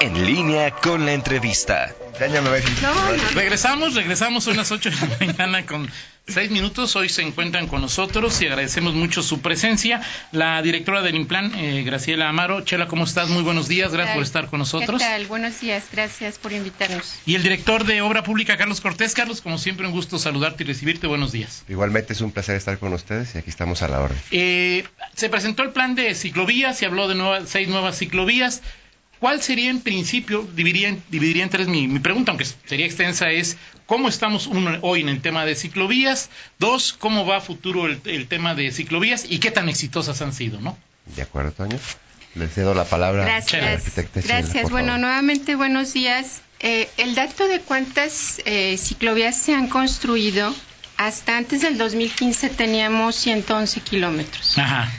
En línea con la entrevista. Regresamos, regresamos a unas 8 de la mañana con seis minutos. Hoy se encuentran con nosotros y agradecemos mucho su presencia. La directora del Implan, eh, Graciela Amaro. Chela, ¿cómo estás? Muy buenos días. Gracias por estar con nosotros. ¿Qué tal? Buenos días. Gracias por invitarnos. Y el director de Obra Pública, Carlos Cortés. Carlos, como siempre, un gusto saludarte y recibirte. Buenos días. Igualmente es un placer estar con ustedes y aquí estamos a la orden. Eh, se presentó el plan de ciclovías, se habló de nuevas, seis nuevas ciclovías. ¿Cuál sería en principio, dividiría, dividiría en tres mi, mi, pregunta, aunque sería extensa, es cómo estamos uno, hoy en el tema de ciclovías, dos, cómo va a futuro el, el, tema de ciclovías y qué tan exitosas han sido, ¿no? De acuerdo, Toño. Le cedo la palabra Gracias. a la arquitecta. Gracias. Chela, bueno, favor. nuevamente buenos días. Eh, el dato de cuántas eh, ciclovías se han construido, hasta antes del 2015 teníamos 111 kilómetros. Ajá.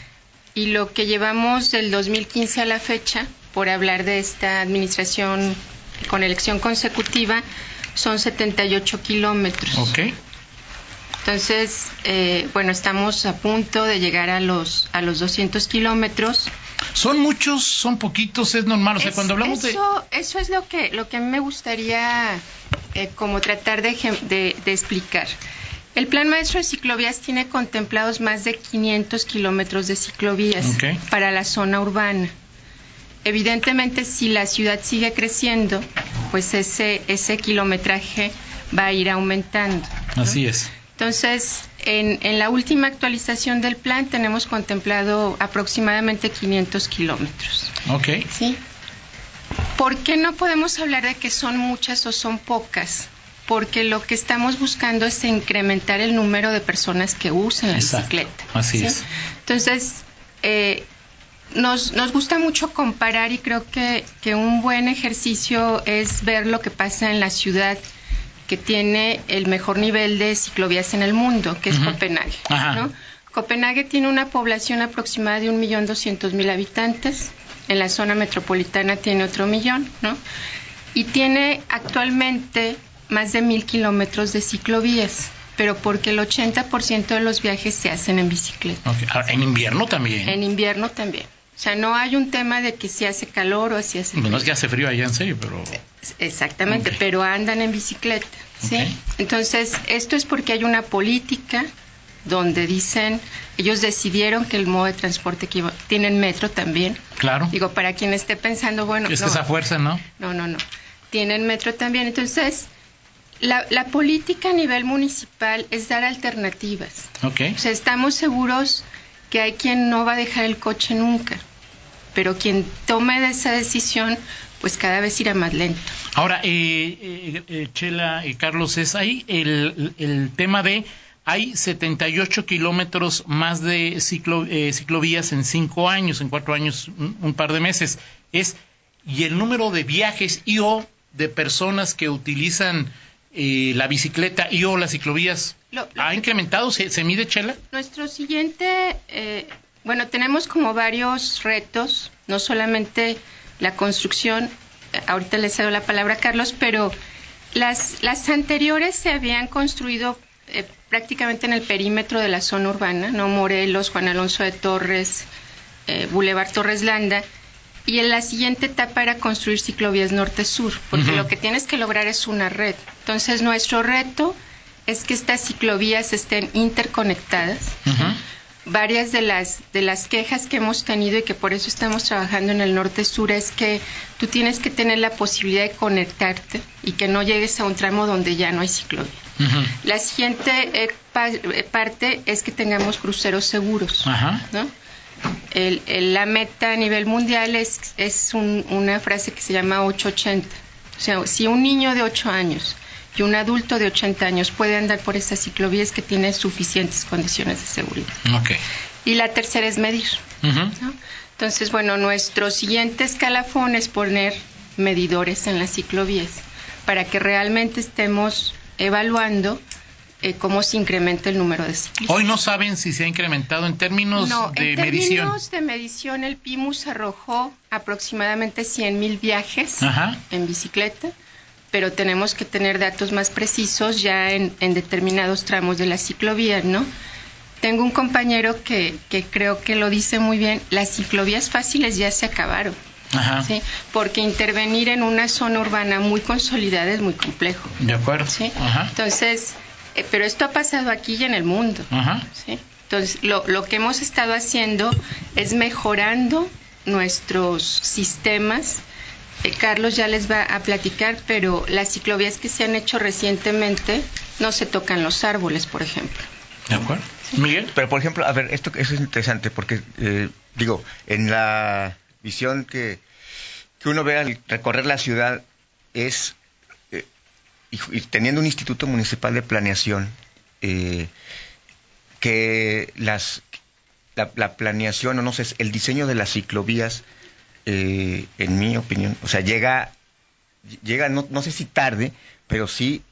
Y lo que llevamos del 2015 a la fecha, por hablar de esta administración con elección consecutiva, son 78 kilómetros. Ok. Entonces, eh, bueno, estamos a punto de llegar a los, a los 200 kilómetros. ¿Son muchos? ¿Son poquitos? ¿Es normal? O sea, Es- cuando hablamos de... eso, Eso es lo que, lo que a mí me gustaría eh, como tratar de, de- de explicar. El Plan Maestro de Ciclovías tiene contemplados más de 500 kilómetros de ciclovías para la zona urbana. Evidentemente, si la ciudad sigue creciendo, pues ese, ese kilometraje va a ir aumentando. ¿no? Así es. Entonces, en, en la última actualización del plan tenemos contemplado aproximadamente 500 kilómetros. Ok. ¿sí? ¿Por qué no podemos hablar de que son muchas o son pocas? Porque lo que estamos buscando es incrementar el número de personas que usan la Exacto. bicicleta. Así ¿sí? es. Entonces, eh, nos, nos gusta mucho comparar y creo que, que un buen ejercicio es ver lo que pasa en la ciudad que tiene el mejor nivel de ciclovías en el mundo, que es. Copenhague. Ajá. ¿no? Copenhague tiene una población aproximada de 1.200.000 habitantes. En la zona metropolitana tiene otro millón, ¿no? Y tiene actualmente más de mil kilómetros de ciclovías, pero porque el 80% de los viajes se hacen en bicicleta. Ahora, en invierno también. En invierno también. O sea, no hay un tema de que si hace calor o si hace Bueno, frío. es que hace frío allá en serio, pero... Exactamente, pero andan en bicicleta, ¿sí? Entonces, esto es porque hay una política donde dicen, ellos decidieron que el modo de transporte que iba- tienen metro también. Claro. Digo, para quien esté pensando, bueno, es no, esa fuerza, ¿no? no, no, no. Tienen metro también. Entonces, la, la política a nivel municipal es dar alternativas. Ok. O sea, estamos seguros que hay quien no va a dejar el coche nunca, pero quien tome esa decisión, pues cada vez irá más lento. Ahora, eh, eh, eh, Chela y Carlos, es ahí el, el tema de hay 78 kilómetros más de ciclo, eh, ciclovías en cinco años, en cuatro años, un, un par de meses. Es y el número de viajes y o de personas que utilizan eh, la bicicleta y o las ciclovías Lo- lo ha incrementado. ¿Se, se mide, Chela? Nuestro siguiente, eh, bueno, tenemos como varios retos, no solamente la construcción, eh, ahorita le cedo la palabra a Carlos, pero las, las anteriores se habían construido eh, prácticamente en el perímetro de la zona urbana, ¿no? Morelos, Juan Alonso de Torres, eh, Boulevard Torres Landa, y en la siguiente etapa era construir ciclovías norte-sur, porque lo que tienes que lograr es una red. Entonces, nuestro reto es que estas ciclovías estén interconectadas. Varias de las, de las quejas que hemos tenido y que por eso estamos trabajando en el norte-sur es que tú tienes que tener la posibilidad de conectarte y que no llegues a un tramo donde ya no hay ciclovía. La siguiente eh, pa- parte es que tengamos cruceros seguros. ¿no? El- el- la meta a nivel mundial es, es un- una frase que se llama 880. O sea, si un niño de 8 años y un adulto de 80 años puede andar por esas ciclovías que tienen suficientes condiciones de seguridad. Y la tercera es medir. Entonces, bueno, nuestro siguiente escalafón es poner medidores en las ciclovías para que realmente estemos evaluando eh, cómo se incrementa el número de ciclistas. Hoy no saben si se ha incrementado en términos No, de en medición. términos de medición, el PIMUS arrojó aproximadamente 100 mil viajes Ajá. en bicicleta, pero tenemos que tener datos más precisos ya en, en determinados tramos de la ciclovía, ¿no? tengo un compañero que, que creo que lo dice muy bien, las ciclovías fáciles ya se acabaron. Ajá. ¿sí? Porque intervenir en una zona urbana muy consolidada es muy complejo. De acuerdo. ¿sí? Ajá. Entonces, pero esto ha pasado aquí y en el mundo. Ajá. ¿sí? Entonces, lo, lo que hemos estado haciendo es mejorando nuestros sistemas. Eh, Carlos ya les va a platicar, pero las ciclovías que se han hecho recientemente no se tocan los árboles, por ejemplo. De acuerdo. Miguel. Pero, por ejemplo, a ver, esto eso es interesante porque, eh, digo, en la visión que, que uno ve al recorrer la ciudad es, eh, y, y teniendo un instituto municipal de planeación, eh, que las, la, la planeación, o no sé, el diseño de las ciclovías, eh, en mi opinión, o sea, llega, llega no, no sé si tarde, pero sí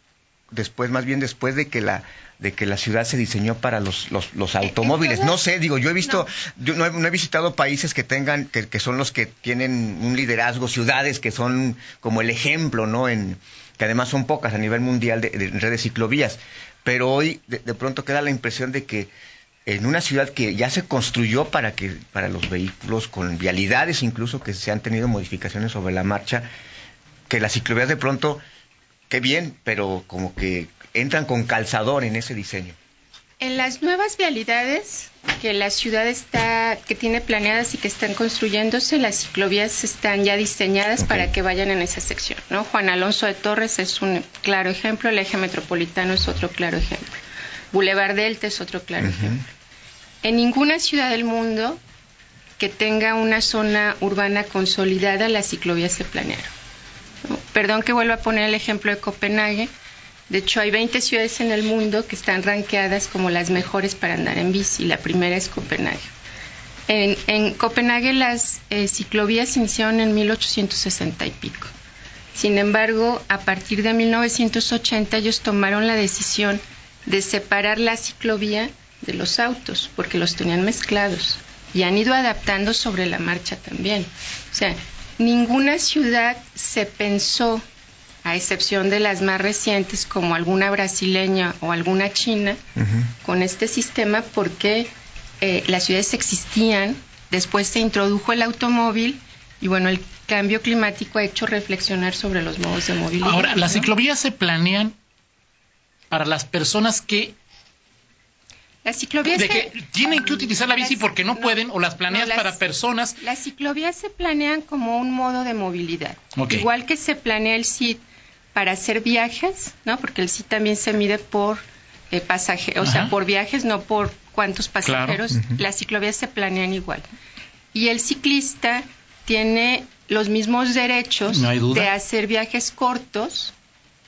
después, más bien después de que la de que la ciudad se diseñó para los, los, los automóviles. No sé, digo, yo he visto, yo no he, no he visitado países que tengan, que, que, son los que tienen un liderazgo, ciudades que son como el ejemplo, ¿no? En, que además son pocas a nivel mundial de, de redes ciclovías. Pero hoy de, de, pronto queda la impresión de que en una ciudad que ya se construyó para que para los vehículos con vialidades incluso que se han tenido modificaciones sobre la marcha que las ciclovías de pronto qué bien pero como que entran con calzador en ese diseño. En las nuevas vialidades que la ciudad está, que tiene planeadas y que están construyéndose, las ciclovías están ya diseñadas okay. para que vayan en esa sección, ¿no? Juan Alonso de Torres es un claro ejemplo, el eje metropolitano es otro claro ejemplo, Boulevard Delta es otro claro uh -huh. ejemplo. En ninguna ciudad del mundo que tenga una zona urbana consolidada, las ciclovías se planearon. Perdón que vuelva a poner el ejemplo de Copenhague, de hecho, hay 20 ciudades en el mundo que están rankeadas como las mejores para andar en bici. La primera es Copenhague. En, en Copenhague las eh, ciclovías se iniciaron en 1860 y pico. Sin embargo, a partir de 1980 ellos tomaron la decisión de separar la ciclovía de los autos porque los tenían mezclados y han ido adaptando sobre la marcha también. O sea, ninguna ciudad se pensó a excepción de las más recientes como alguna brasileña o alguna china, uh -huh. con este sistema porque eh, las ciudades existían, después se introdujo el automóvil y bueno, el cambio climático ha hecho reflexionar sobre los modos de movilidad. Ahora, ¿las ¿no? ciclovías se planean para las personas que las ciclovías de que se... tienen que utilizar la bici las, porque no, no, pueden o las planeas no, las, para personas. Las ciclovías se planean como un modo de movilidad. Okay. Igual que se planea el CID para hacer viajes, ¿no? Porque el CID también se mide por eh, pasajeros, o sea, por viajes, no por cuántos pasajeros. Claro. Uh -huh. Las ciclovías se planean igual. Y el ciclista tiene los mismos derechos no de hacer viajes cortos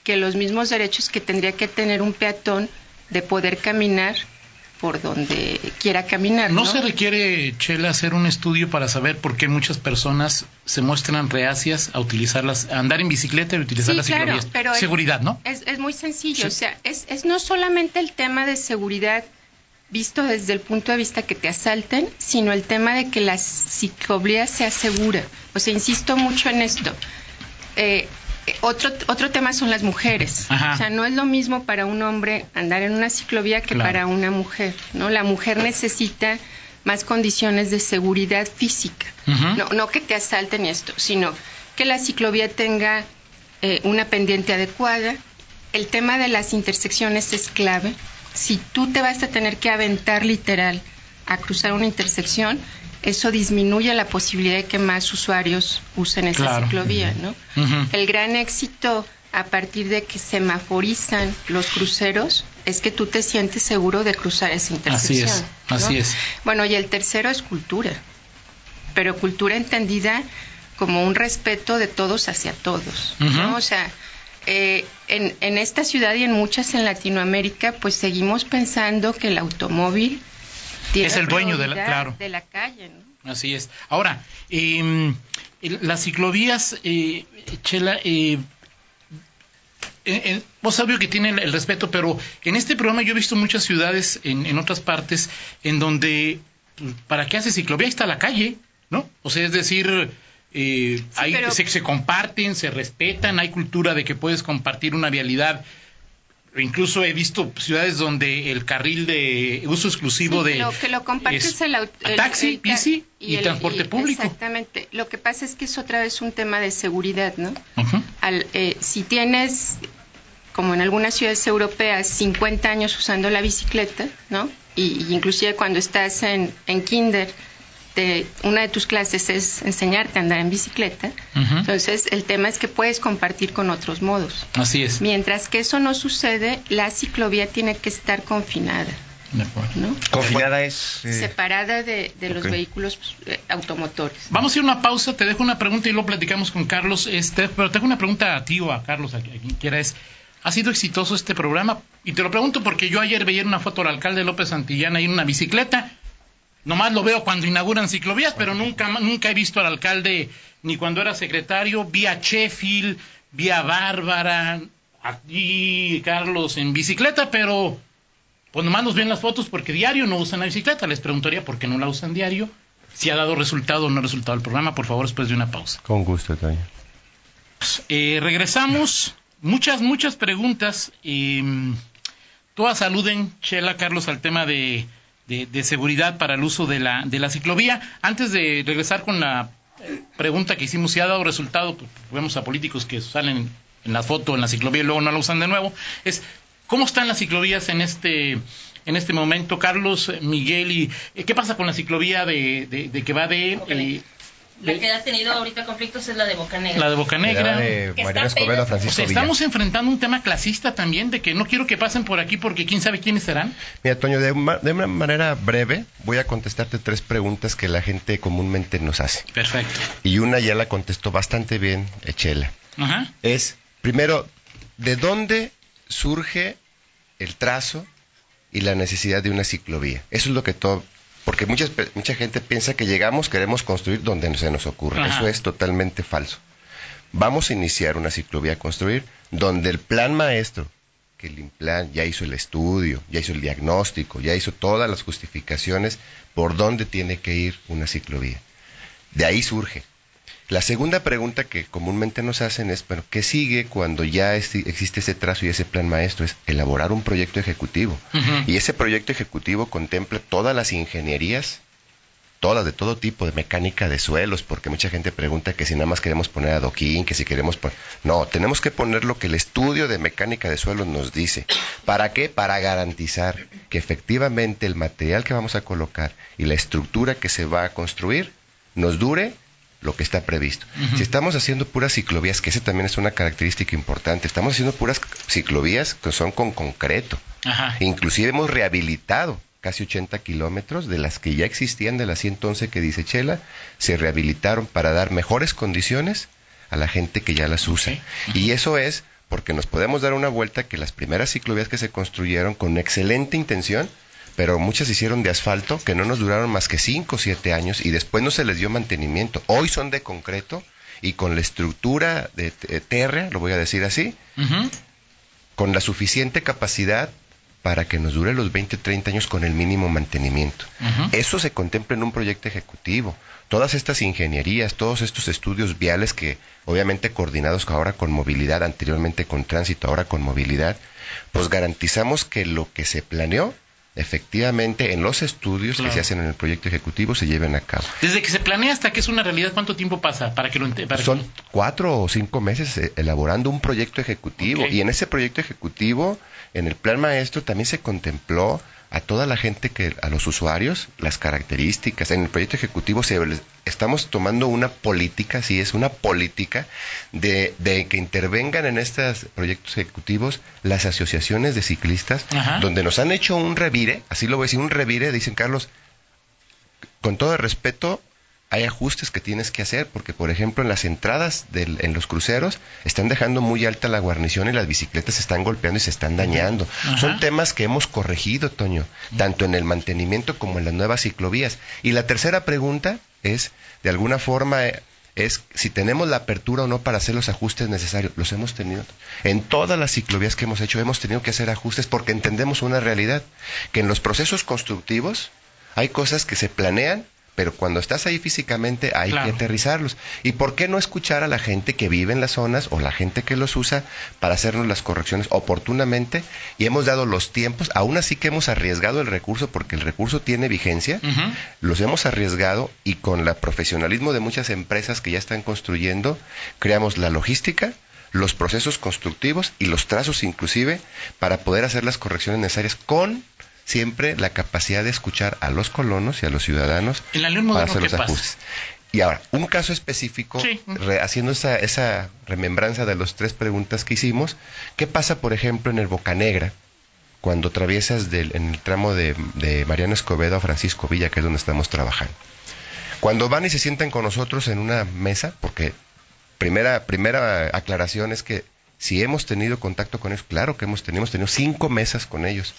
que los mismos derechos que tendría que tener un peatón de poder caminar por donde quiera caminar. ¿No, ¿no? se requiere, Chela, hacer un estudio para saber por qué muchas personas se muestran reacias a utilizarlas, a andar en bicicleta y utilizar sí, las claro, ciclovías? Pero Seguridad, es, ¿no? Es, es muy sencillo, sí. o sea, es, es no solamente el tema de seguridad visto desde el punto de vista que te asalten, sino el tema de que la ciclovía sea segura. O sea, insisto mucho en esto. Eh, otro, otro tema son las mujeres. Ajá. O sea, no es lo mismo para un hombre andar en una ciclovía que claro. para una mujer, ¿no? La mujer necesita más condiciones de seguridad física. Uh -huh. no, no que te asalten esto, sino que la ciclovía tenga eh, una pendiente adecuada. El tema de las intersecciones es clave. Si tú te vas a tener que aventar literal a cruzar una intersección, eso disminuye la posibilidad de que más usuarios usen esa claro. ciclovía, ¿no? Uh -huh. El gran éxito a partir de que semaforizan los cruceros es que tú te sientes seguro de cruzar esa intersección. Así es, ¿no? así es. Bueno, y el tercero es cultura, pero cultura entendida como un respeto de todos hacia todos, uh -huh. ¿no? O sea, eh, en, en esta ciudad y en muchas en Latinoamérica, pues seguimos pensando que el automóvil es el dueño de la, claro. de la calle. ¿no? Así es. Ahora, eh, las ciclovías, eh, Chela, eh, vos sabio que tienen el respeto, pero en este programa yo he visto muchas ciudades en, en otras partes en donde, pues, ¿para qué hace ciclovía? Ahí está la calle, ¿no? O sea, es decir, eh, sí, hay, pero... se, se, comparten, se respetan, hay cultura de que puedes compartir una vialidad Incluso he visto ciudades donde el carril de uso exclusivo Sí, de lo, que lo compartes es el, el- taxi, el bici y, el- transporte y- público. Exactamente. Lo que pasa es que es otra vez un tema de seguridad, ¿no? Al, eh, si tienes, como en algunas ciudades europeas, 50 años usando la bicicleta, ¿no? Y, y inclusive cuando estás en, en kinder, te- una de tus clases es enseñarte a andar en bicicleta. Entonces, el tema es que puedes compartir con otros modos. Así es. Mientras que eso no sucede, la ciclovía tiene que estar confinada, De acuerdo. ¿no? Confinada es... eh, Separada de, de los vehículos eh, automotores. Vamos a ir a una pausa, te dejo una pregunta y luego platicamos con Carlos. Este, pero te dejo una pregunta a ti o a Carlos, a, quien quiera. Es, ¿Ha sido exitoso este programa? Y te lo pregunto porque yo ayer veía una foto del alcalde López Santillana ahí en una bicicleta. Nomás lo veo cuando inauguran ciclovías, pero nunca, nunca he visto al alcalde ni cuando era secretario. Vi a Sheffield, vi a Bárbara, a ti, Carlos, en bicicleta, pero pues nomás nos ven las fotos porque diario no usan la bicicleta. Les preguntaría por qué no la usan diario. Si ha dado resultado o no ha resultado el programa, por favor, después de una pausa. Con gusto, Toño. Eh, regresamos. Muchas, muchas preguntas. Eh, todas aluden, Chela, Carlos, al tema de, de- de seguridad para el uso de la, de la ciclovía. Antes de regresar con la eh, pregunta que hicimos, si ha dado resultado, pues, vemos a políticos que salen en la foto, en la ciclovía y luego no la usan de nuevo, es cómo están las ciclovías en este en este momento, Carlos, Miguel, y eh, qué pasa con la ciclovía de, de- de que va de eh, La que ha tenido ahorita conflictos es la de Boca Negra. la de Boca Era Negra? de está Escobedo O Francisco sea, Villa. estamos enfrentando un tema clasista también de que no quiero que pasen por aquí porque quién sabe quiénes serán. Mira, Toño, de, ma- de una manera breve voy a contestarte tres preguntas que la gente comúnmente nos hace. Perfecto. Y una ya la contestó bastante bien Echela. Ajá. Es, primero, ¿de dónde surge el trazo y la necesidad de una ciclovía? Eso es lo que todo... Porque muchas, pe- mucha gente piensa que llegamos, queremos construir donde se nos ocurre. Ajá. Eso es totalmente falso. Vamos a iniciar una ciclovía a construir donde el plan maestro, que el INPLAN ya hizo el estudio, ya hizo el diagnóstico, ya hizo todas las justificaciones por dónde tiene que ir una ciclovía. De ahí surge. La segunda pregunta que comúnmente nos hacen es, bueno, ¿qué sigue cuando ya existe ese trazo y ese plan maestro? Es elaborar un proyecto ejecutivo. Y ese proyecto ejecutivo contempla todas las ingenierías, todas de todo tipo, de mecánica de suelos, porque mucha gente pregunta que si nada más queremos poner adoquín, que si queremos poner... No, tenemos que poner lo que el estudio de mecánica de suelos nos dice. ¿Para qué? Para garantizar que efectivamente el material que vamos a colocar y la estructura que se va a construir nos dure lo que está previsto. Si estamos haciendo puras ciclovías, que ese también es una característica importante, estamos haciendo puras ciclovías que son con concreto. Ajá. Inclusive hemos rehabilitado casi 80 kilómetros de las que ya existían, de las 111 que dice Chela, se rehabilitaron para dar mejores condiciones a la gente que ya las usa. Y eso es porque nos podemos dar una vuelta que las primeras ciclovías que se construyeron con excelente intención, pero muchas se hicieron de asfalto que no nos duraron más que 5 o 7 años y después no se les dio mantenimiento. Hoy son de concreto y con la estructura de t- térrea, lo voy a decir así, con la suficiente capacidad para que nos dure los 20, 30 años con el mínimo mantenimiento. Eso se contempla en un proyecto ejecutivo. Todas estas ingenierías, todos estos estudios viales que obviamente coordinados ahora con movilidad, anteriormente con tránsito, ahora con movilidad, pues garantizamos que lo que se planeó efectivamente en los estudios Claro. que se hacen en el proyecto ejecutivo se lleven a cabo. Desde que se planea hasta que es una realidad, ¿cuánto tiempo pasa para que lo que- Son cuatro o cinco meses eh, elaborando un proyecto ejecutivo y en ese proyecto ejecutivo, en el plan maestro también se contempló a toda la gente que, a los usuarios, las características. En el proyecto ejecutivo se, estamos tomando una política, sí es una política de, de que intervengan en estos proyectos ejecutivos las asociaciones de ciclistas, Ajá. donde nos han hecho un revire, así lo voy a decir, un revire, dicen Carlos, con todo el respeto, hay ajustes que tienes que hacer, porque por ejemplo en las entradas del- en los cruceros están dejando muy alta la guarnición y las bicicletas se están golpeando y se están dañando. Ajá. Son temas que hemos corregido, Toño, tanto en el mantenimiento como en las nuevas ciclovías. Y la tercera pregunta es, de alguna forma, eh, es si tenemos la apertura o no para hacer los ajustes necesarios. Los hemos tenido. En todas las ciclovías que hemos hecho hemos tenido que hacer ajustes porque entendemos una realidad, que en los procesos constructivos hay cosas que se planean pero cuando estás ahí físicamente hay que aterrizarlos. ¿Y por qué no escuchar a la gente que vive en las zonas o la gente que los usa para hacernos las correcciones oportunamente? Y hemos dado los tiempos, aún así que hemos arriesgado el recurso porque el recurso tiene vigencia, los hemos arriesgado y con el profesionalismo de muchas empresas que ya están construyendo, creamos la logística, los procesos constructivos y los trazos inclusive para poder hacer las correcciones necesarias con siempre la capacidad de escuchar a los colonos y a los ciudadanos para hacer los ajustes. Y ahora, un caso específico, haciendo esa, esa remembranza de las tres preguntas que hicimos, ¿qué pasa, por ejemplo, en el Bocanegra, cuando atraviesas del, en el tramo de, de Mariano Escobedo a Francisco Villa, que es donde estamos trabajando? Cuando van y se sientan con nosotros en una mesa, porque primera, primera aclaración es que si hemos tenido contacto con ellos, claro que hemos tenido, hemos tenido cinco mesas con ellos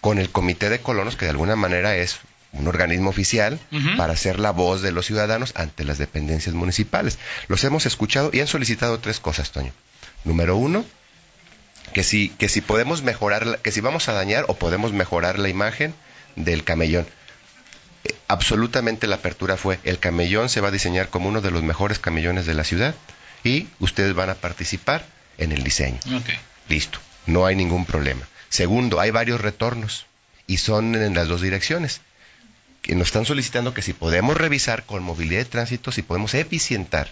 con el Comité de Colonos, que de alguna manera es un organismo oficial para ser la voz de los ciudadanos ante las dependencias municipales. Los hemos escuchado y han solicitado tres cosas, Toño. Número uno, que si, que si podemos mejorar, que si vamos a dañar o podemos mejorar la imagen del camellón. Eh, absolutamente la apertura fue, el camellón se va a diseñar como uno de los mejores camellones de la ciudad y ustedes van a participar en el diseño. Listo, no hay ningún problema. Segundo, hay varios retornos y son en las dos direcciones. Que nos están solicitando que si podemos revisar con movilidad de tránsito, si podemos eficientar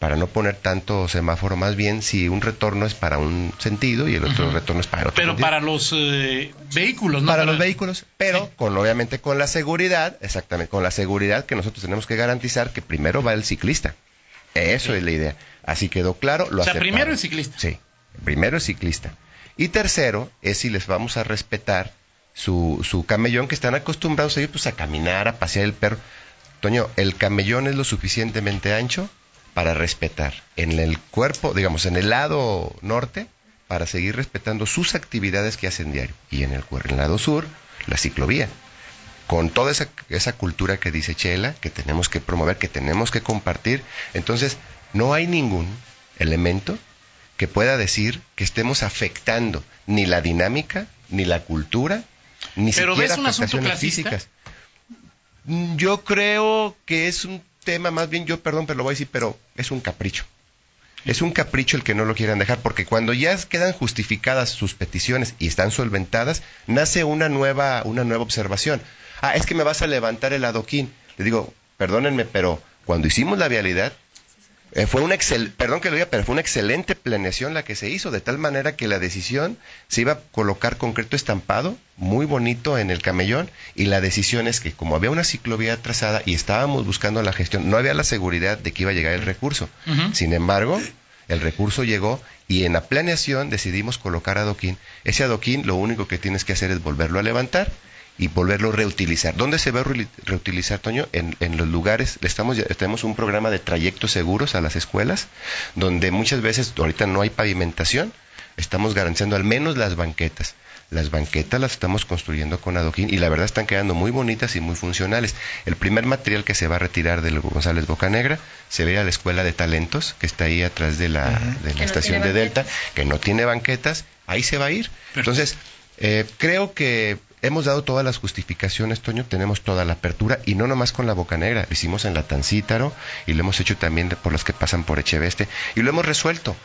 para no poner tanto semáforo, más bien si un retorno es para un sentido y el otro retorno es para otro. Pero para los eh, vehículos, ¿no? Para, los vehículos, pero con obviamente con la seguridad, exactamente, con la seguridad que nosotros tenemos que garantizar que primero va el ciclista. Eso es la idea. Así quedó claro. Lo o sea, primero el ciclista. Sí, primero el ciclista. Y tercero, es si les vamos a respetar su, su camellón que están acostumbrados ellos pues, a caminar, a pasear el perro. Toño, el camellón es lo suficientemente ancho para respetar en el cuerpo, digamos, en el lado norte, para seguir respetando sus actividades que hacen diario. Y en el, en el lado sur, la ciclovía. Con toda esa, esa cultura que dice Chela, que tenemos que promover, que tenemos que compartir. Entonces, no hay ningún elemento que pueda decir que estemos afectando ni la dinámica, ni la cultura, ni Pero siquiera ves un afectaciones físicas. Mm, yo creo que es un tema, más bien yo, perdón, pero lo voy a decir, pero es un capricho. Es un capricho el que no lo quieran dejar, porque cuando ya quedan justificadas sus peticiones y están solventadas, nace una nueva, una nueva observación. Ah, es que me vas a levantar el adoquín. Le digo, perdónenme, pero cuando hicimos la vialidad, eh, fue una excel, perdón que lo diga, pero fue una excelente planeación la que se hizo, de tal manera que la decisión se iba a colocar concreto estampado, muy bonito en el camellón, y la decisión es que como había una ciclovía trazada y estábamos buscando la gestión, no había la seguridad de que iba a llegar el recurso. Sin embargo, el recurso llegó y en la planeación decidimos colocar adoquín. Ese adoquín lo único que tienes que hacer es volverlo a levantar y volverlo a reutilizar. ¿Dónde se va a reutilizar, Toño? En, los lugares, estamos, tenemos un programa de trayectos seguros a las escuelas, donde muchas veces ahorita no hay pavimentación, estamos garantizando al menos las banquetas. Las banquetas las estamos construyendo con adoquín y la verdad están quedando muy bonitas y muy funcionales. El primer material que se va a retirar del González Bocanegra se ve a la Escuela de Talentos, que está ahí atrás de la, de la estación de Delta, que no tiene banquetas, ahí se va a ir. Entonces, eh, creo que hemos dado todas las justificaciones, Toño, tenemos toda la apertura y no nomás con la Boca Negra, lo hicimos en la Tancítaro y lo hemos hecho también por los que pasan por Echeveste y lo hemos resuelto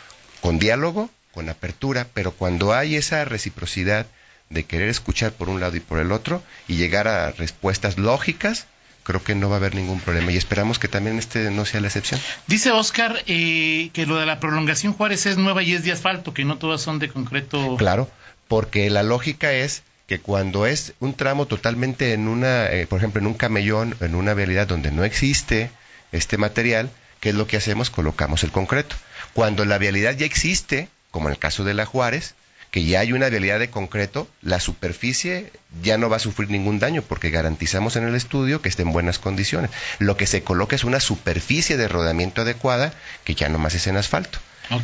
con diálogo, con apertura, pero cuando hay esa reciprocidad de querer escuchar por un lado y por el otro y llegar a respuestas lógicas, creo que no va a haber ningún problema y esperamos que también este no sea la excepción. Dice Oscar eh, que lo de la prolongación Juárez es nueva y es de asfalto, que no todas son de concreto. Claro, porque la lógica es que cuando es un tramo totalmente en una, eh, por ejemplo, en un camellón, en una vialidad donde no existe este material, ¿qué es lo que hacemos? Colocamos el concreto. Cuando la vialidad ya existe, como en el caso de la Juárez, que ya hay una vialidad de concreto, la superficie ya no va a sufrir ningún daño porque garantizamos en el estudio que esté en buenas condiciones. Lo que se coloca es una superficie de rodamiento adecuada que ya no más es en asfalto.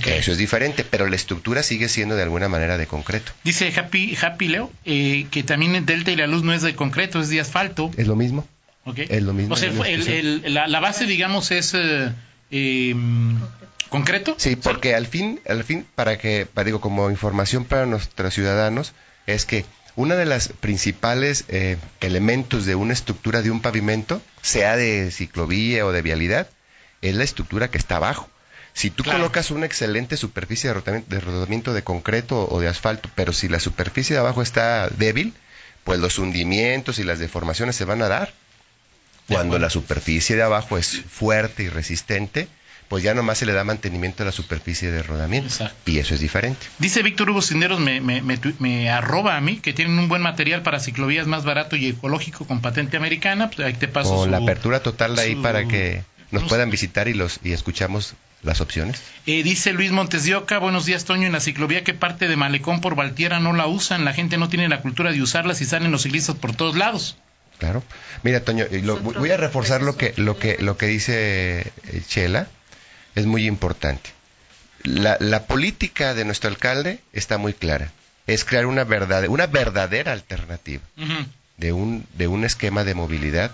Eso es diferente, pero la estructura sigue siendo de alguna manera de concreto. Dice Happy, Happy Leo eh, que también el delta y la luz no es de concreto, es de asfalto. Es lo mismo. Es lo mismo. O sea, la, base, digamos, es eh, em, concreto. Sí, porque al fin, al fin, para que, para, digo, como información para nuestros ciudadanos, es que Una de las principales eh, elementos de una estructura de un pavimento, sea de ciclovía o de vialidad, es la estructura que está abajo. Si tú colocas una excelente superficie de rodamiento, de rodamiento de concreto o de asfalto, pero si la superficie de abajo está débil, pues los hundimientos y las deformaciones se van a dar. Cuando la superficie de abajo es fuerte y resistente, pues ya nomás se le da mantenimiento a la superficie de rodamiento. Y eso es diferente. Dice Víctor Hugo Cinderos, me, me, me, arroba a mí, que tienen un buen material para ciclovías más barato y ecológico con patente americana. Pues ahí te paso Con la apertura total de ahí para que nos puedan visitar y los y escuchamos las opciones. Eh, dice Luis Montes de Oca, buenos días Toño, en la ciclovía que parte de Malecón por Valtiera no la usan, la gente no tiene la cultura de usarlas y salen los ciclistas por todos lados. Claro. Mira, Toño, voy a reforzar lo que, lo que, lo que dice eh, Chela. Es muy importante. La, la, política de nuestro alcalde está muy clara. Es crear una, verdad, una verdadera alternativa de, un, de un esquema de movilidad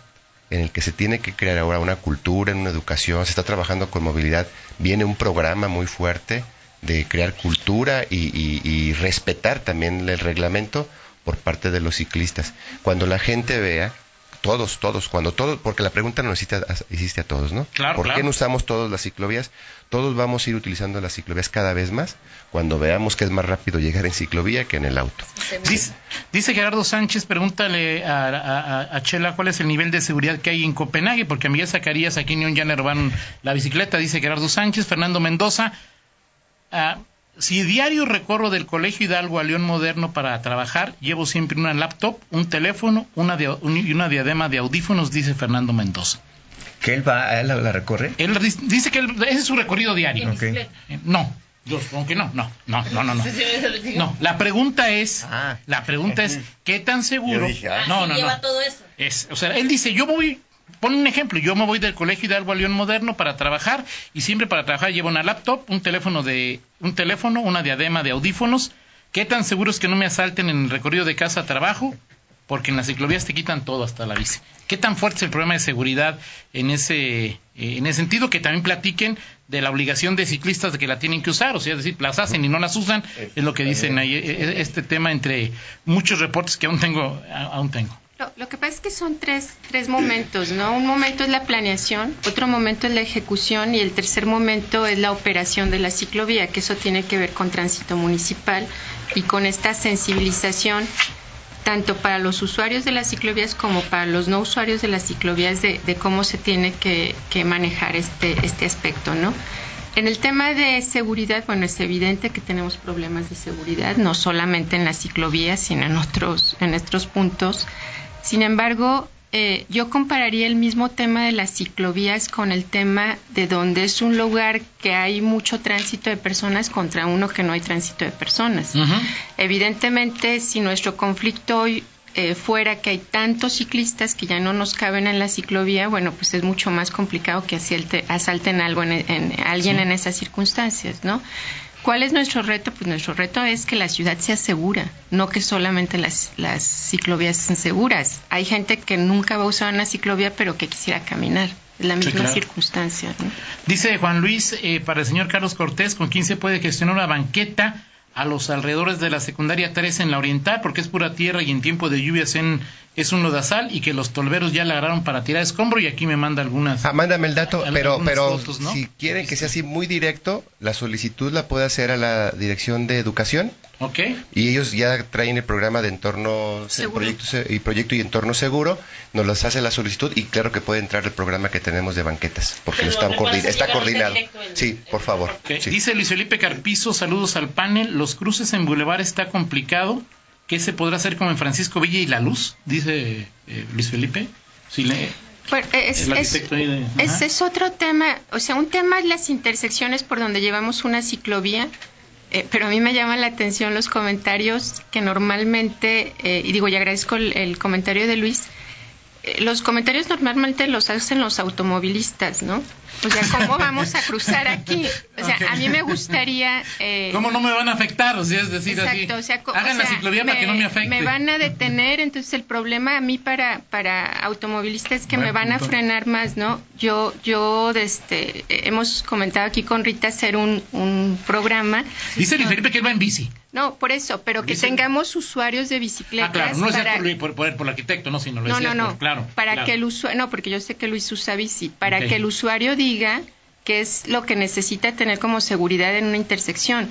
en el que se tiene que crear ahora una cultura, una educación. Se está trabajando con movilidad. Viene un programa muy fuerte de crear cultura y, y respetar también el reglamento por parte de los ciclistas. Cuando la gente vea, todos, todos, cuando todos, porque la pregunta nos hiciste a, todos, ¿no? Claro, ¿Por qué no usamos todas las ciclovías? Todos vamos a ir utilizando las ciclovías cada vez más cuando veamos que es más rápido llegar en ciclovía que en el auto. Dice, Gerardo Sánchez, pregúntale a, Chela cuál es el nivel de seguridad que hay en Copenhague, porque a Miguel Zacarías aquí en Unión ya robaron la bicicleta, dice Gerardo Sánchez, Fernando Mendoza. Ah, si diario recorro del Colegio Hidalgo a León Moderno para trabajar, llevo siempre una laptop, un teléfono una y una diadema de audífonos, dice Fernando Mendoza. ¿Que él va, él la recorre? Él dice que ese es su recorrido diario. Eh, no, yo supongo que no, no, no, no, no. No, la pregunta es, ah. la pregunta es, ¿qué tan seguro? Ah, no, no, no. todo eso. Es, o sea, él dice, yo voy Pon un ejemplo, yo me voy del colegio Hidalgo a León Moderno para trabajar y siempre para trabajar llevo una laptop, un teléfono de un teléfono, una diadema de audífonos. ¿Qué tan seguro es que no me asalten en el recorrido de casa a trabajo? Porque en las ciclovías te quitan todo hasta la bici. ¿Qué tan fuerte es el problema de seguridad en ese eh, en ese sentido que también platiquen de la obligación de ciclistas de que la tienen que usar, o sea, decir, las hacen y no las usan, es lo que dicen ahí, e, e, este tema entre muchos reportes que aún tengo aún tengo. Lo, que pasa es que son tres, tres momentos, ¿no? Un momento es la planeación, otro momento es la ejecución y el tercer momento es la operación de la ciclovía, que eso tiene que ver con tránsito municipal y con esta sensibilización tanto para los usuarios de las ciclovías como para los no usuarios de las ciclovías de, cómo se tiene que, que, manejar este, este aspecto, ¿no? En el tema de seguridad, bueno, es evidente que tenemos problemas de seguridad, no solamente en las ciclovías, sino en otros, en otros puntos. Sin embargo, eh, yo compararía el mismo tema de las ciclovías con el tema de donde es un lugar que hay mucho tránsito de personas contra uno que no hay tránsito de personas. Evidentemente, si nuestro conflicto hoy eh, fuera que hay tantos ciclistas que ya no nos caben en la ciclovía, bueno, pues es mucho más complicado que asalten algo en, alguien en esas circunstancias, ¿no? ¿Cuál es nuestro reto? Pues nuestro reto es que la ciudad sea segura, no que solamente las, las ciclovías sean seguras. Hay gente que nunca va a usar una ciclovía, pero que quisiera caminar. Es la misma circunstancia. Dice Juan Luis, eh, para el señor Carlos Cortés, ¿con quién se puede gestionar una banqueta a los alrededores de la secundaria 3 en la oriental? Porque es pura tierra y en tiempo de lluvias en es un lodazal y que los tolveros ya la agarraron para tirar escombro y aquí me manda algunas. Ah, mándame el dato, pero, pero si quieren que sea así muy directo, la solicitud la puede hacer a la Dirección de Educación. Ok. Y ellos ya traen el programa de entorno proyecto, y proyecto y entorno seguro, nos las hace la solicitud y claro que puede entrar el programa que tenemos de banquetas, porque está, está coordinado. sí, por favor. Dice Luis Felipe Carpizo, saludos al panel, los cruces en Boulevard está complicado ¿Qué se podrá hacer como en Francisco Villa y La Luz? Dice eh, Luis Felipe. Si le, es, ese es otro tema, o sea, un tema es las intersecciones por donde llevamos una ciclovía, eh, pero a mí me llaman la atención los comentarios que normalmente, eh, y digo, y agradezco el, comentario de Luis, eh, los comentarios normalmente los hacen los automovilistas, ¿no? O sea, ¿cómo vamos a cruzar aquí? O sea, a mí me gustaría... Eh, ¿Cómo no me van a afectar? O sea, es decir, exacto, así, o sea, hagan la ciclovía para que no me afecte. Me van a detener, entonces el problema a mí para, para automovilistas es que me van a frenar más, ¿no? Yo, yo, este, hemos comentado aquí con Rita hacer un, un programa. Dice Felipe que él va en bici. No, por eso, pero que tengamos usuarios de bicicletas. Ah, claro, no para... por, por, por, el arquitecto, no, sino lo no, no, no. claro. Para que el usuario, no, porque yo sé que Luis usa bici, para que el usuario diga qué es lo que necesita tener como seguridad en una intersección.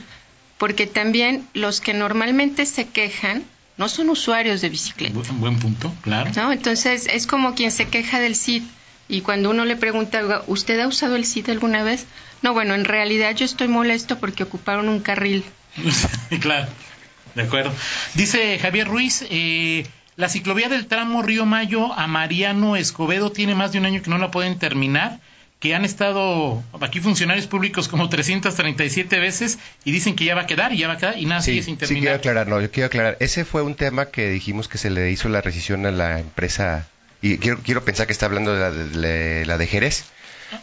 Porque también los que normalmente se quejan no son usuarios de bicicleta. Buen punto, claro. ¿No? Entonces es como quien se queja del CID. Y cuando uno le pregunta, ¿usted ha usado el CID alguna vez? No, bueno, en realidad yo estoy molesto porque ocuparon un carril claro, de acuerdo. Dice Javier Ruiz, eh, la ciclovía del tramo Río Mayo a Mariano Escobedo tiene más de un año que no la pueden terminar, que han estado aquí funcionarios públicos como 337 veces y dicen que ya va a quedar y ya va a quedar y nada sigue sin terminar. Sí, quiero aclarar, no, yo quiero aclarar. Ese fue un tema que dijimos que se le hizo la rescisión a la empresa y quiero, quiero pensar que está hablando de la de, la de Jerez.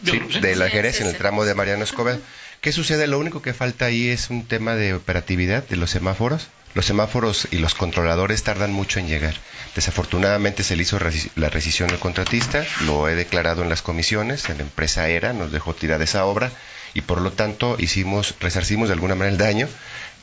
Sí, de la Jerez en el tramo de Mariano Escobedo. ¿Qué sucede? Lo único que falta ahí es un tema de operatividad de los semáforos. Los semáforos y los controladores tardan mucho en llegar. Desafortunadamente se le hizo la rescisión al contratista, lo he declarado en las comisiones, la empresa ERA nos dejó tirar esa obra y por lo tanto hicimos, resarcimos de alguna manera el daño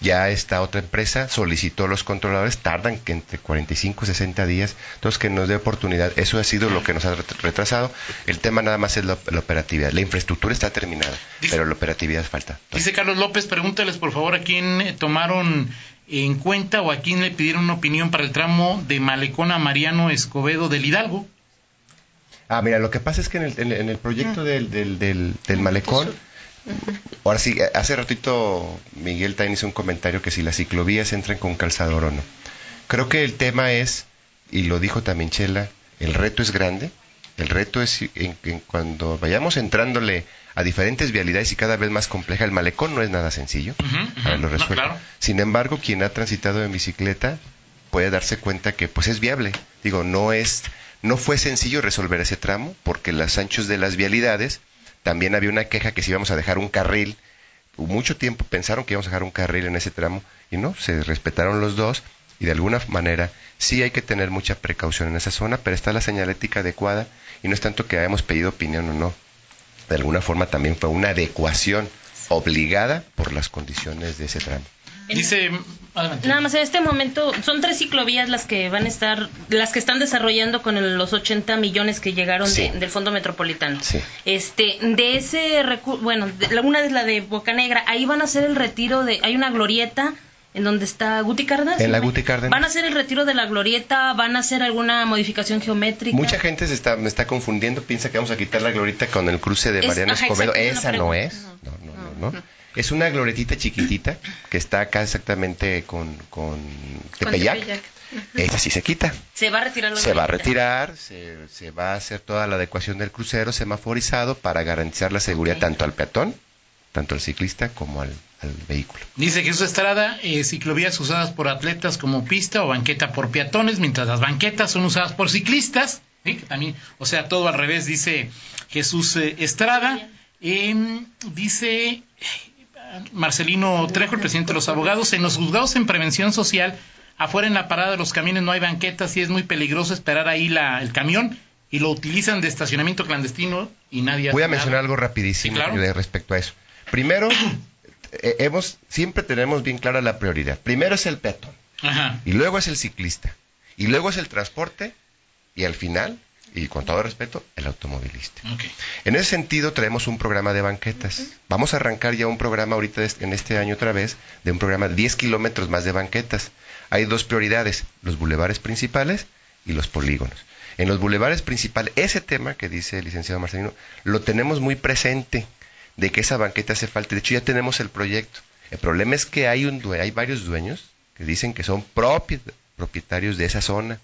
ya esta otra empresa solicitó los controladores, tardan que entre 45 y 60 días, entonces que nos dé oportunidad. Eso ha sido lo que nos ha retrasado. El tema nada más es la, operatividad. La infraestructura está terminada, pero la operatividad falta. Dice Carlos López, pregúntales por favor a quién eh, tomaron en cuenta o a quién le pidieron una opinión para el tramo de Malecón a Mariano Escobedo del Hidalgo. Ah, mira, lo que pasa es que en el, en el proyecto del, del, del, del Malecón Ahora sí, hace ratito Miguel también hizo un comentario que si las ciclovías entran con calzador o no. Creo que el tema es, y lo dijo también Chela, el reto es grande. El reto es en, cuando vayamos entrándole a diferentes vialidades y cada vez más compleja, el malecón no es nada sencillo. Sin embargo, quien ha transitado en bicicleta puede darse cuenta que pues es viable. Digo, no es, no fue sencillo resolver ese tramo porque los anchos de las vialidades también había una queja que si íbamos a dejar un carril, mucho tiempo pensaron que íbamos a dejar un carril en ese tramo y no, se respetaron los dos y de alguna manera sí hay que tener mucha precaución en esa zona, pero está la señalética adecuada y no es tanto que hayamos pedido opinión o no. De alguna forma también fue una adecuación obligada por las condiciones de ese tramo. Dice, Nada más en este momento son tres ciclovías las que van a estar, las que están desarrollando con los 80 millones que llegaron del Fondo Metropolitano. Este, de ese recurso, bueno, una es la de Boca Negra, ahí van a hacer el retiro de, hay una glorieta en donde está Guti Cárdenas. En la Guti Cárdenas. ¿Van a hacer el retiro de la glorieta? ¿Van a hacer alguna modificación geométrica? Mucha gente se está, me está confundiendo, piensa que vamos a quitar la glorieta con el cruce de Mariano Escobedo. Esa no es. no, no. no. Es una glorietita chiquitita que está acá exactamente con, con Tepeyac. Esa sí se quita. Se va a retirar. se va a retirar, se, va a hacer toda la adecuación del crucero semaforizado para garantizar la seguridad tanto al peatón, tanto al ciclista como al, vehículo. Dice Jesús Estrada, eh, ciclovías usadas por atletas como pista o banqueta por peatones, mientras las banquetas son usadas por ciclistas. también, o sea, todo al revés, dice Jesús eh, Estrada. Em, dice Marcelino Trejo, el presidente de los abogados, en los juzgados en prevención social, afuera en la parada de los camiones no hay banquetas y es muy peligroso esperar ahí la, el camión y lo utilizan de estacionamiento clandestino y nadie Voy a mencionar algo rapidísimo respecto a eso. Primero, eh, hemos siempre tenemos bien clara la prioridad. Primero es el peatón. Y luego es el ciclista. Y luego es el transporte y al final y con todo respeto, el automovilista. En ese sentido, traemos un programa de banquetas. Vamos a arrancar ya un programa ahorita en este año otra vez, de un programa de 10 kilómetros más de banquetas. Hay dos prioridades, los bulevares principales y los polígonos. En los bulevares principales, ese tema que dice el licenciado Marcelino, lo tenemos muy presente, de que esa banqueta hace falta. De hecho, ya tenemos el proyecto. El problema es que hay, un, hay varios dueños que dicen que son propietarios de esa zona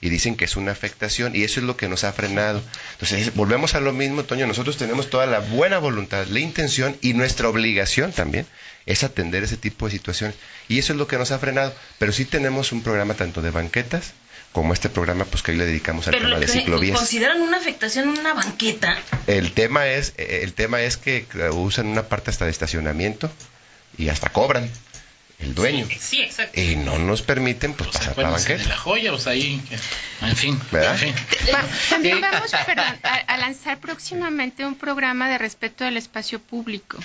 y dicen que es una afectación y eso es lo que nos ha frenado. Entonces, volvemos a lo mismo, Toño, nosotros tenemos toda la buena voluntad, la intención y nuestra obligación también es atender ese tipo de situaciones y eso es lo que nos ha frenado, pero sí tenemos un programa tanto de banquetas como este programa pues que hoy le dedicamos al tema de ciclovías. ¿Consideran una afectación en una banqueta? El tema es el tema es que usan una parte hasta de estacionamiento y hasta cobran el dueño. Sí, exacto. Y no nos permiten pues, pasar la banqueta. la joya, pues ahí, en fin. también vamos a, lanzar próximamente un programa de respeto del espacio público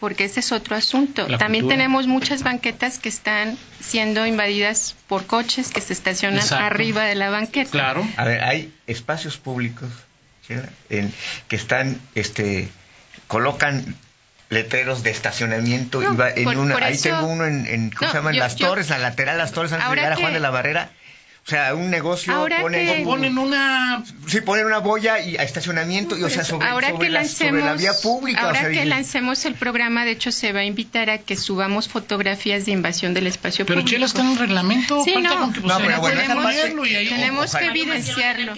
porque ese es otro asunto. También tenemos muchas banquetas que están siendo invadidas por coches que se estacionan arriba de la banqueta. Claro. A ver, hay espacios públicos en, que están, este, colocan letreros de estacionamiento. en una, ahí tengo uno en, ¿cómo se llaman? las torres, a lateral las torres antes de llegar a Juan de la Barrera o sea, un negocio pone, ponen una... Sí, ponen una boya y a estacionamiento, y, o sea, sobre, ahora que la, lancemos, la vía pública. Ahora que lancemos el programa, de hecho, se va a invitar a que subamos fotografías de invasión del espacio pero público. Pero Chelo está en un reglamento. Sí, no, que, no pero bueno, tenemos, y ahí, tenemos que evidenciarlo.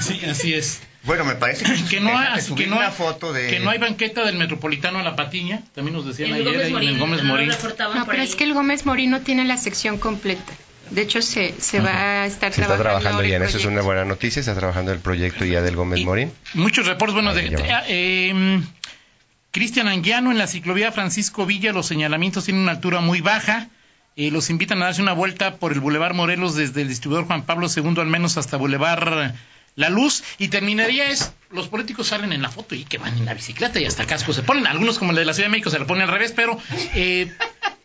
Sí, así es. Bueno, me parece que, que no hay, que, no, hay, foto de... que no hay banqueta del Metropolitano a la Patiña, también nos decían ayer ahí en el Gómez Morín. No, pero es que el Gómez Morín no tiene la sección completa. De hecho, se, se va a estar trabajando. Está trabajando ya en eso, es una buena noticia. Está trabajando el proyecto ya del Gómez Morín. Muchos reportes, bueno, de, eh, Cristian Anguiano en la ciclovía Francisco Villa, los señalamientos tienen una altura muy baja. Eh, los invitan a darse una vuelta por el Boulevard Morelos desde el distribuidor Juan Pablo II al menos hasta Boulevard La Luz. Y terminaría es, los políticos salen en la foto y que van en la bicicleta y hasta casco se ponen. Algunos como el de la Ciudad de México se lo ponen al revés, pero eh,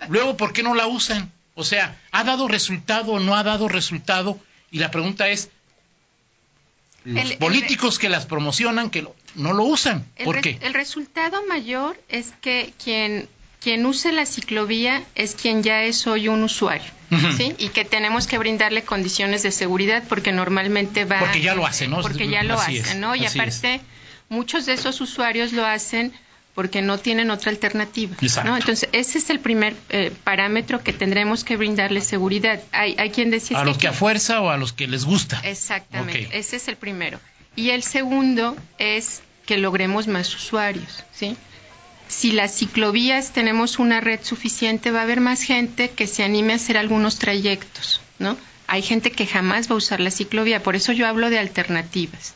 luego, ¿por qué no la usan? O sea, ¿ha dado resultado o no ha dado resultado? Y la pregunta es, los políticos que las promocionan, que no lo usan, ¿por qué? El resultado mayor es que quien, quien use la ciclovía es quien ya es hoy un usuario. ¿Sí? Y que tenemos que brindarle condiciones de seguridad porque normalmente va... Porque ya lo hacen, ¿no? Porque ya lo hacen, ¿no? Y aparte, muchos de esos usuarios lo hacen porque no tienen otra alternativa. ¿no? Entonces, ese es el primer eh, parámetro que tendremos que brindarles seguridad. Hay, hay quien decía... ¿A los que, a fuerza o a los que les gusta? Exactamente, ese es el primero. Y el segundo es que logremos más usuarios, ¿sí? Si las ciclovías tenemos una red suficiente, va a haber más gente que se anime a hacer algunos trayectos, ¿no? Hay gente que jamás va a usar la ciclovía, por eso yo hablo de alternativas.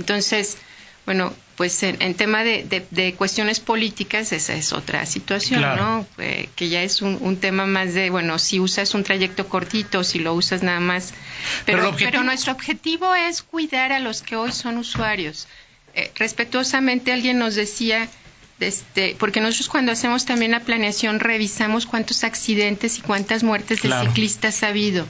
Entonces, bueno, pues en, tema de, cuestiones políticas esa es otra situación, ¿no? Eh, que ya es un, tema más de, bueno, si usas un trayecto cortito, si lo usas nada más. Pero, pero, nuestro objetivo es cuidar a los que hoy son usuarios. Eh, respetuosamente alguien nos decía, este, porque nosotros cuando hacemos también la planeación revisamos cuántos accidentes y cuántas muertes de ciclistas ha habido.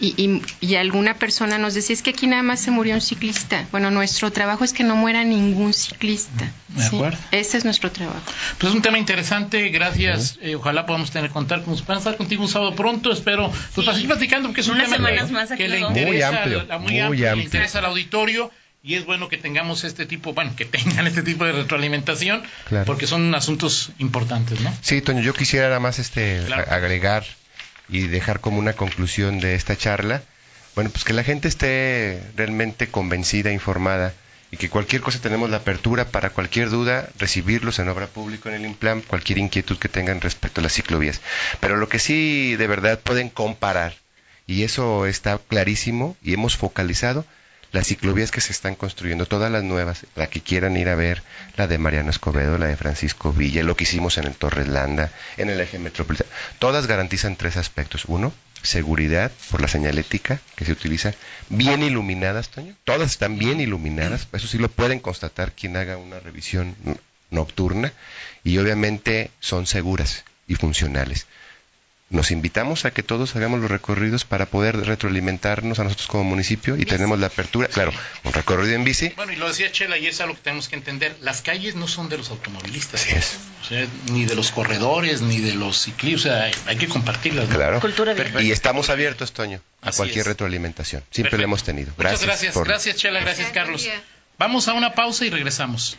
Y, y, alguna persona nos decía, es que aquí nada más se murió un ciclista. Bueno, nuestro trabajo es que no muera ningún ciclista. De acuerdo. Ese es nuestro trabajo. Pues es un tema interesante, gracias. Eh, ojalá podamos tener contacto, nos estar contigo un sábado pronto, espero. Pues para seguir platicando, porque es un tema que, le interesa, muy amplio, muy amplio, Le interesa al auditorio y es bueno que tengamos este tipo, bueno, que tengan este tipo de retroalimentación, porque son asuntos importantes, ¿no? Sí, Toño, yo quisiera nada más este agregar y dejar como una conclusión de esta charla, bueno, pues que la gente esté realmente convencida, informada y que cualquier cosa tenemos la apertura para cualquier duda, recibirlos en obra pública en el IMPLAN, cualquier inquietud que tengan respecto a las ciclovías. Pero lo que sí de verdad pueden comparar, y eso está clarísimo y hemos focalizado, las ciclovías que se están construyendo, todas las nuevas, la que quieran ir a ver, la de Mariano Escobedo, la de Francisco Villa, lo que hicimos en el Torres Landa, en el eje metropolitano, todas garantizan tres aspectos. Uno, seguridad por la señalética que se utiliza, bien iluminadas, Toño, todas están bien iluminadas, eso sí lo pueden constatar quien haga una revisión nocturna, y obviamente son seguras y funcionales nos invitamos a que todos hagamos los recorridos para poder retroalimentarnos a nosotros como municipio y tenemos la apertura, claro, un recorrido en bici. Bueno, y lo decía Chela, y es algo que tenemos que entender, las calles no son de los automovilistas, ni de los corredores, ni de los ciclistas, hay que compartirlas. Claro, y estamos abiertos, Toño, a cualquier retroalimentación, siempre lo hemos tenido. Gracias Muchas gracias, gracias. Chela, gracias Carlos. Vamos a una pausa y regresamos.